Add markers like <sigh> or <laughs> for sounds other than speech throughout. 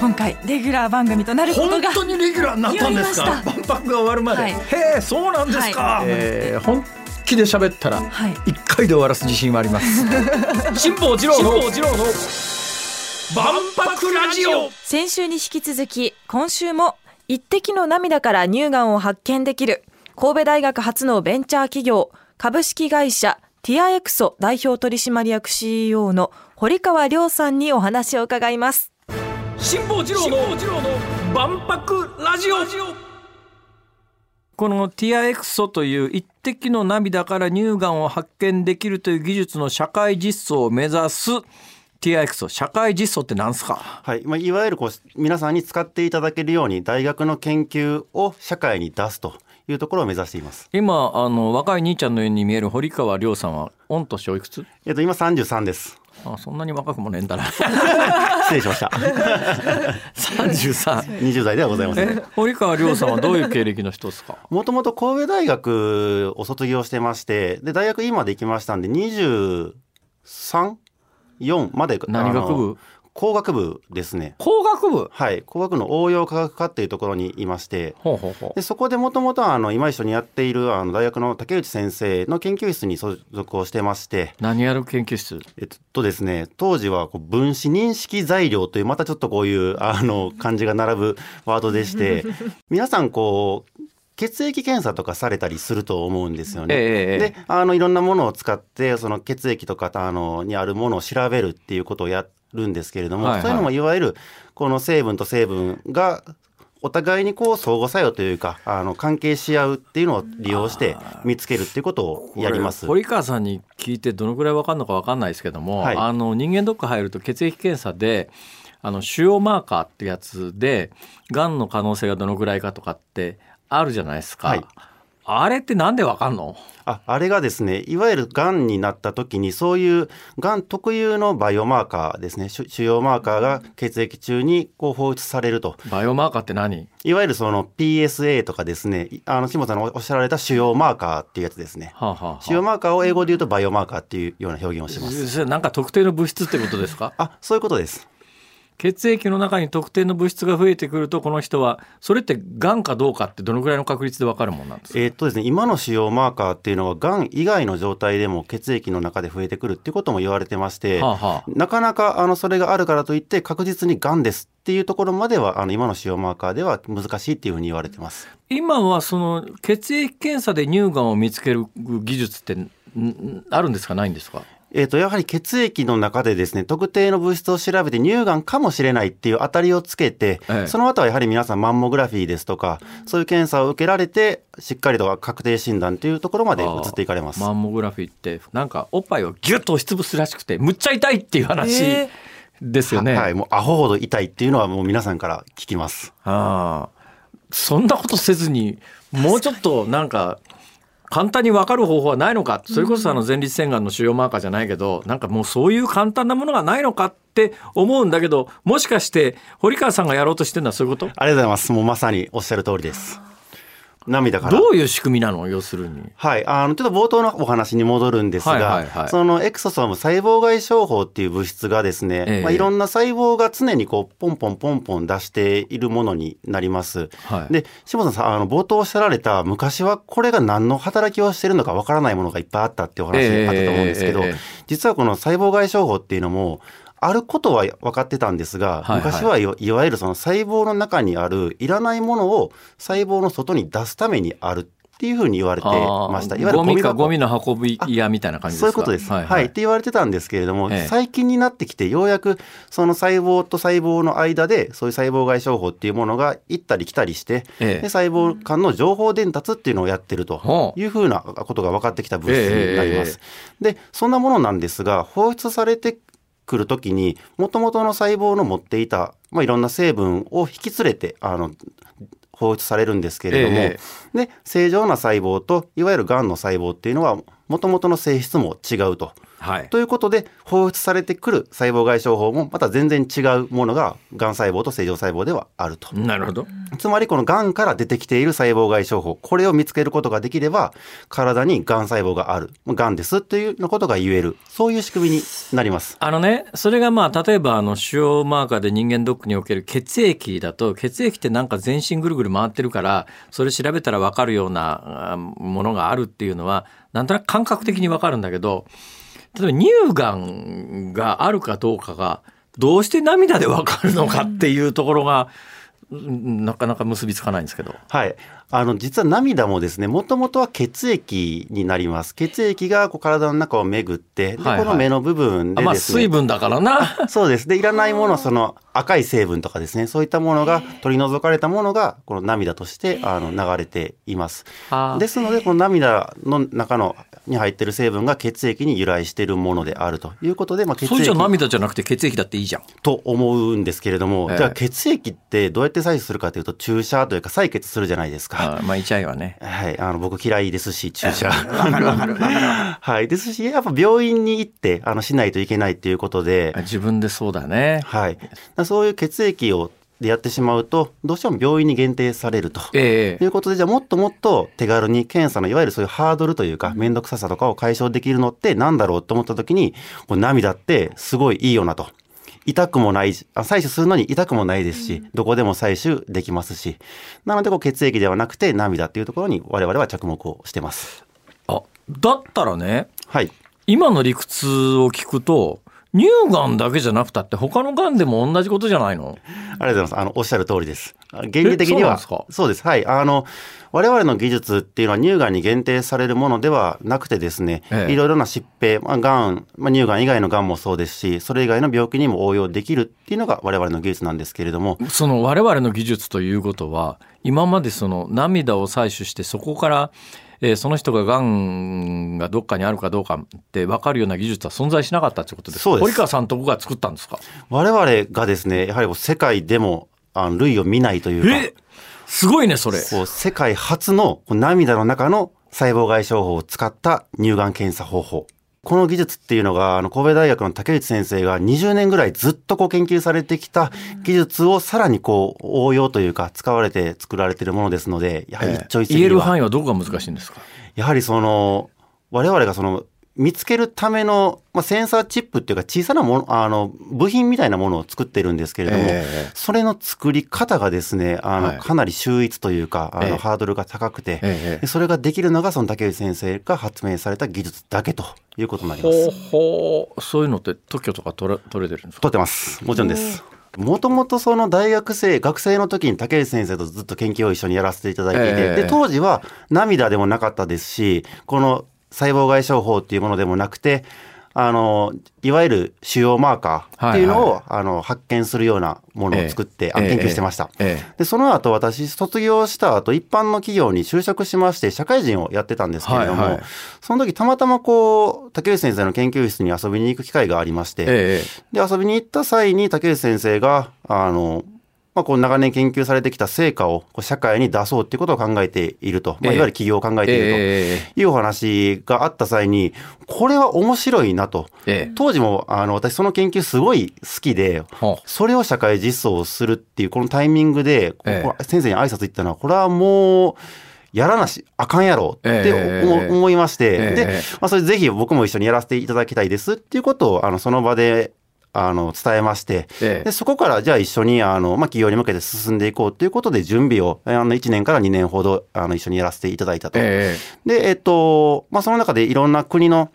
今回レギュラー番組となることが本当にレギュラーになったんですか？万博が終わるまで、はい。へえそうなんですか、はえー本気で喋ったらはい。一回で終わらす自信はあります。<laughs> 辛坊治郎の万博ラジオ。先週に引き続き今週も一滴の涙から乳がんを発見できる神戸大学初のベンチャー企業株式会社ティアエクソ代表取締役 CEO の堀川亮さんにお話を伺います辛坊治郎の万博ラジオこのティアエクソという一滴の涙から乳がんを発見できるという技術の社会実装を目指すティアエクソ社会実装って何すか？はいまあ、いわゆるこう皆さんに使っていただけるように大学の研究を社会に出すというところを目指しています。今あの若い兄ちゃんのように見える堀川亮さんは御年おいくつ？えっと今33です。あそんなに若くもねえんだな <laughs> 失礼しました。33 20代ではございません。え堀川亮さんはどういう経歴の人ですか？もともと神戸大学を卒業してまして、で大学院まで行きましたんで23、4まで何学部？工学部ですね。工学部？はい、工学の応用科学科っていうところにいまして、ほうほうほう。でそこでもともとあの今一緒にやっているあの大学の竹内先生の研究室に所属をしてまして、何やる研究室？えっとですね、当時はこう分子認識材料というまたちょっとこういうあの漢字が並ぶワードでして。<laughs> 皆さんこう血液検査とかされたりすると思うんですよね。ええええであのいろんなものを使ってその血液とかあのにあるものを調べるっていうことをやるんですけれども、はいはい。そういうのもいわゆるこの成分と成分がお互いにこう相互作用というかあの関係し合うっていうのを利用して見つけるっていうことをやります。堀川さんに聞いてどのぐらいわかるのかわかんないですけども、はい。あの人間ドック入ると血液検査であの腫瘍マーカーってやつでがんの可能性がどのぐらいかとかってあるじゃないですか、はいあれってなんでわかんの？ああれがですねいわゆるがんになった時にそういうがん特有のバイオマーカーですね。腫腫瘍マーカーが血液中にこう放出されると。バイオマーカーって何？いわゆるその PSA とかですねいあの下さんのおっしゃられた腫瘍マーカーっていうやつですね。はあ、はあはあ。腫瘍マーカーを英語で言うとバイオマーカーっていうような表現をします。なんか特定の物質ってことですか？あそういうことです血液の中に特定の物質が増えてくるとこの人はそれってがんかどうかってどのぐらいの確率でわかるもんなんですか？えーっとですね今の腫瘍マーカーっていうのはがん以外の状態でも血液の中で増えてくるっていうことも言われてまして、はあはあ。なかなかあのそれがあるからといって確実にがんですっていうところまではあの今の腫瘍マーカーでは難しいっていうふうに言われてます。今はその血液検査で乳がんを見つける技術ってあるんですか？ないんですか？えー、とやはり血液の中でですね特定の物質を調べて乳がんかもしれないっていう当たりをつけて、ええその後はやはり皆さんマンモグラフィーですとかそういう検査を受けられてしっかりと確定診断というところまで移っていかれます。マンモグラフィーってなんかおっぱいをギュッと押しつぶすらしくてむっちゃ痛いっていう話えですよね。はい、もうアホほど痛いっていうのはもう皆さんから聞きます。ああそんなことせずにもうちょっとなんか簡単に分かる方法はないのか？それこそあの前立腺がんの腫瘍マーカーじゃないけどなんかもうそういう簡単なものがないのかって思うんだけどもしかして堀川さんがやろうとしてるのはそういうこと？ありがとうございます。もうまさにおっしゃる通りです。涙から。どういう仕組みなの？要するに。はい、あのちょっと冒頭のお話に戻るんですが、はいはいはいそのエクソソーム細胞外症法っていう物質がですね、ええまあ、いろんな細胞が常にこうポンポンポンポン出しているものになります。はいで下野さんあの冒頭おっしゃられた昔はこれが何の働きをしているのかわからないものがいっぱいあったっていうお話ええあったと思うんですけど、ええええ実はこの細胞外症法っていうのもあることは分かってたんですが、はいはい。昔はいわいわゆるその細胞の中にあるいらないものを細胞の外に出すためにあるっていうふうに言われてました。あー。ゴミか箱。ゴミの運び屋みたいな感じですか？そういうことです。はい、って言われてたんですけれども、ええ。最近になってきてようやくその細胞と細胞の間でそういう細胞外症法っていうものが行ったり来たりして、ええ。で細胞間の情報伝達っていうのをやってるというふうなことが分かってきた物質になります。でそんなものなんですが放出されてくるときにもともとの細胞の持っていた、まあ、いろんな成分を引き連れてあの放出されるんですけれども、えで正常な細胞といわゆるがんの細胞っていうのはもともとの性質も違うと。はい。ということで放出されてくる細胞外傷法もまた全然違うものががん細胞と正常細胞ではあると。なるほど。つまりこのがんから出てきている細胞外傷法これを見つけることができれば体にがん細胞があるがんですというようなことが言えるそういう仕組みになります。あのね、それがまあ、例えば、あの、腫瘍マーカーで人間ドックにおける血液だと、血液ってなんか全身ぐるぐる回ってるから、それ調べたらわかるようなあものがあるっていうのは、なんとなく感覚的にわかるんだけど、例えば乳がんがあるかどうかが、どうして涙でわかるのかっていうところが、うんなかなか結びつかないんですけど。はい。あの、実は涙もですね、もともとは血液になります。血液がこう体の中を巡って、で、はいはいこの目の部分あまあ、でですね、水分だからな。<laughs> そうです。で、いらないもの、その赤い成分とかですね、そういったものが取り除かれたものが、この涙としてあの流れています。ですので、この涙の中のに入っている成分が血液に由来しているものであるということで、まあ、血それじゃ液涙じゃなくて血液だっていいじゃん。と思うんですけれども、ええじゃあ血液ってどうやって採取するかというと、注射というか採血するじゃないですか。あまあ、痛いわね。はい、あの僕嫌いですし注射。はい、ですしやっぱ病院に行ってあのしないといけないっていうことで、自分でそうだね。はい、そういう血液をでやってしまうとどうしても病院に限定されると。ええということでじゃあもっともっと手軽に検査のいわゆるそういうハードルというか面倒くささとかを解消できるのってなんだろうと思った時にこう涙ってすごいいいよなと。痛くもないしあ採取するのに痛くもないですし、どこでも採取できますし。なのでこう血液ではなくて涙っていうところに我々は着目をしてます。あだったらねはい。今の理屈を聞くと乳がんだけじゃなくたって他のがんでも同じことじゃないの？ありがとうございます。あの、おっしゃる通りです。あ原理的には、えそうそうです。はい。あの、我々の技術っていうのは乳がんに限定されるものではなくてですね、ええいろいろな疾病、まあ、がん、まあ、乳がん以外のがんもそうですし、それ以外の病気にも応用できるっていうのが我々の技術なんですけれども、その我々の技術ということは今までその涙を採取してそこから、えーその人ががんがどっかにあるかどうかって分かるような技術は存在しなかったってことですか？そうです。堀川さんとこが作ったんですか？我々がですね、やはり世界でも、あの、類を見ないというか、え？すごいねそれ。世界初の涙の中の細胞外傷法を使った乳がん検査方法。この技術っていうのが、あの、神戸大学の竹内先生が20年ぐらいずっとこう研究されてきた技術をさらにこう応用というか使われて作られているものですので、やはり一朝一夕言える範囲はどこが難しいんですか？やはりその、我々がその、見つけるための、まあ、センサーチップっていうか小さなもの、あの、部品みたいなものを作ってるんですけれども、ええそれの作り方がですね、あの、はいかなり秀逸というか、あの、ええハードルが高くて、ええでそれができるのがその竹内先生が発明された技術だけということになりまほうす。ほうそういうのって特許とか取れ取れてるんですか？取ってます。もちろんです。もともとその大学生、学生の時に竹内先生とずっと研究を一緒にやらせていただいていて、ええで、当時は涙でもなかったですし、この細胞外傷法っていうものでもなくて、あの、いわゆる腫瘍マーカーっていうのを、はいあの発見するようなものを作って、ええ研究してました。ええで、その後私、卒業した後、一般の企業に就職しまして、社会人をやってたんですけれども、はいはい。その時たまたまこう、竹内先生の研究室に遊びに行く機会がありまして、ええ。で、遊びに行った際に竹内先生が、あの、まあ、こう長年研究されてきた成果をこう社会に出そうっていうことを考えていると、まあ、ええ。いわゆる企業を考えていると。ええいうお話があった際に、これは面白いなと。ええ。当時も、あの、私その研究すごい好きで、それを社会実装するっていうこのタイミングで、先生に挨拶行ったのは、これはもう、やらなし、あかんやろってええ思,、思いまして、ええ。で、まあ、それぜひ僕も一緒にやらせていただきたいですっていうことを、あの、その場で、あの、伝えまして、ええ。で、そこからじゃあ一緒に、あの、まあ、企業に向けて進んでいこうということで、準備を、あの、1年から2年ほど、あの、一緒にやらせていただいたと。えで、えっと、まあ、その中でいろんな国の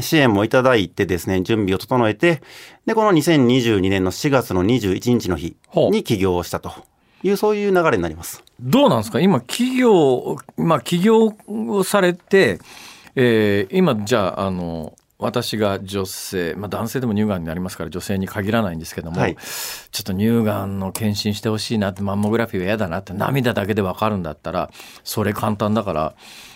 支援もいただいてですね、準備を整えて、で、この2022年の4月の21日の日に起業をしたと。いう、そういう流れになります。どうなんですか？今企業まあ起業をされて、えー今じゃああの私が女性、まあ、男性でも乳がんになりますから女性に限らないんですけども、はいちょっと乳がんの検診してほしいなってマンモグラフィーは嫌だなって涙だけで分かるんだったらそれ簡単だから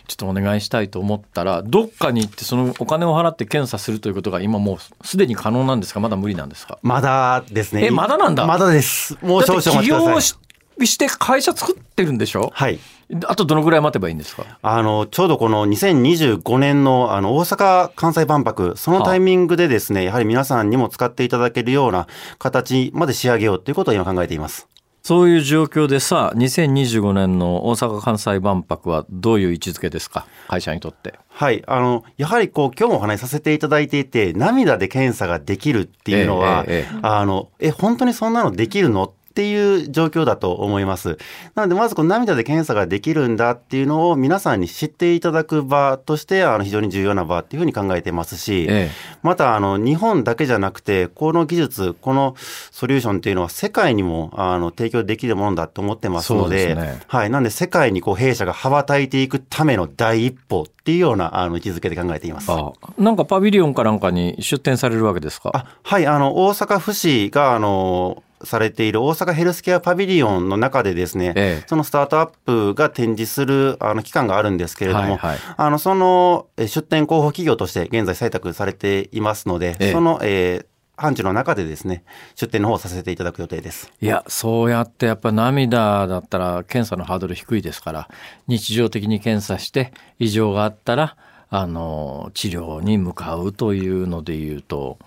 ちょっとお願いしたいと思ったらどっかに行ってそのお金を払って検査するということが今もうすでに可能なんですか？まだ無理なんですか？まだですね。えまだなんだ？まだです。もう少々お待ちください。起業しして会社作ってるんでしょ？はい。あとどのぐらい待てばいいんですか？あの、ちょうどこの2025年のあの大阪・関西万博、そのタイミングでですね、やはり皆さんにも使っていただけるような形まで仕上げようということを今考えています。そういう状況でさ2025年の大阪・関西万博はどういう位置づけですか？会社にとって。はい。あの、やはりこう、今日もお話しさせていただいていて、涙で検査ができるっていうのは、ええええあの、え、本当にそんなのできるの？っていう状況だと思います。なので、まずこの涙で検査ができるんだっていうのを皆さんに知っていただく場として、あの、非常に重要な場っていうふうに考えてますし、えまた、あの、日本だけじゃなくて、この技術、このソリューションっていうのは世界にも、あの、提供できるものだと思ってますので、ですねはい。なんで、世界にこう、弊社が羽ばたいていくための第一歩っていうような、あの、位置づけで考えています。あなんかパビリオンかなんかに出展されるわけですか？あはい、あの、大阪府市が、あの、されている大阪ヘルスケアパビリオンの中でですね、ええそのスタートアップが展示するあの期間があるんですけれども、はいはいあのそのえ出展候補企業として現在採択されていますので、ええその、えー範疇の中でですね、出展の方をさせていただく予定です。いやそうやってやっぱ涙だったら検査のハードル低いですから日常的に検査して異常があったらあの治療に向かうというので言うと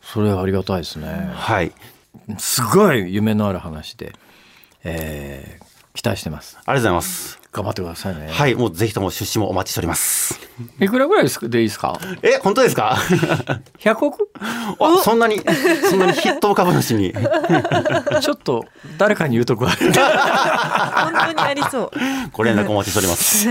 それはありがたいですね。はい。すごい夢のある話で、えー期待してます。ありがとうございます。頑張ってくださいね。はい、もうぜひとも出資もお待ちしております。いくらぐらいですでいいですか？え、本当ですか ?100 億？あそんなに、そんなに筆頭株主に。ちょっと誰かに言うとこある。本当にありそう。ご連絡お待ちしております。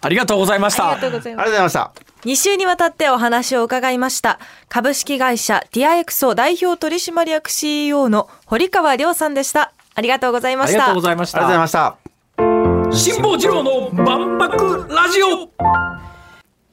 ありがとうございましあたりが。とうございました。2週にわたってお話を伺いました株式会社ティアエクソ代表取締役 CEO の堀川亮さんでしたありがとうございましたありがとうございましたありがとうござい。ました。辛坊治郎の万博ラジオ。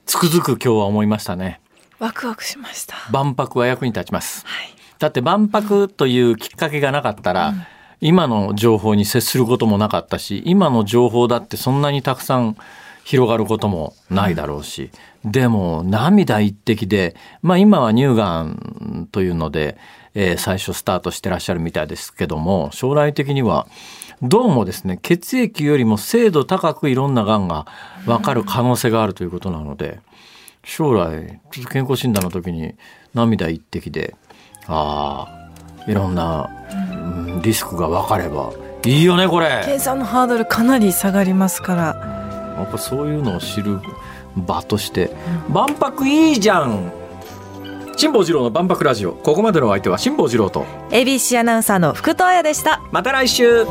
つくづく今日は思いましたね。ワクワクしました。万博は役に立ちます。はい。だって万博というきっかけがなかったら、今の情報に接することもなかったし今の情報だってそんなにたくさん広がることもないだろうし、でも涙一滴で、まあ、今は乳がんというので、えー最初スタートしてらっしゃるみたいですけども将来的にはどうもですね血液よりも精度高くいろんながんが分かる可能性があるということなので将来ちょっと健康診断の時に涙一滴でああいろんな、うんリスクが分かればいいよねこれ。や検査のハードルかなり下がりますから。っぱそういうのを知る場として万博いいじゃん辛坊治郎の万博ラジオ。ここまでのお相手は辛坊治郎と。ABC アナウンサーの福藤彩でした。また来週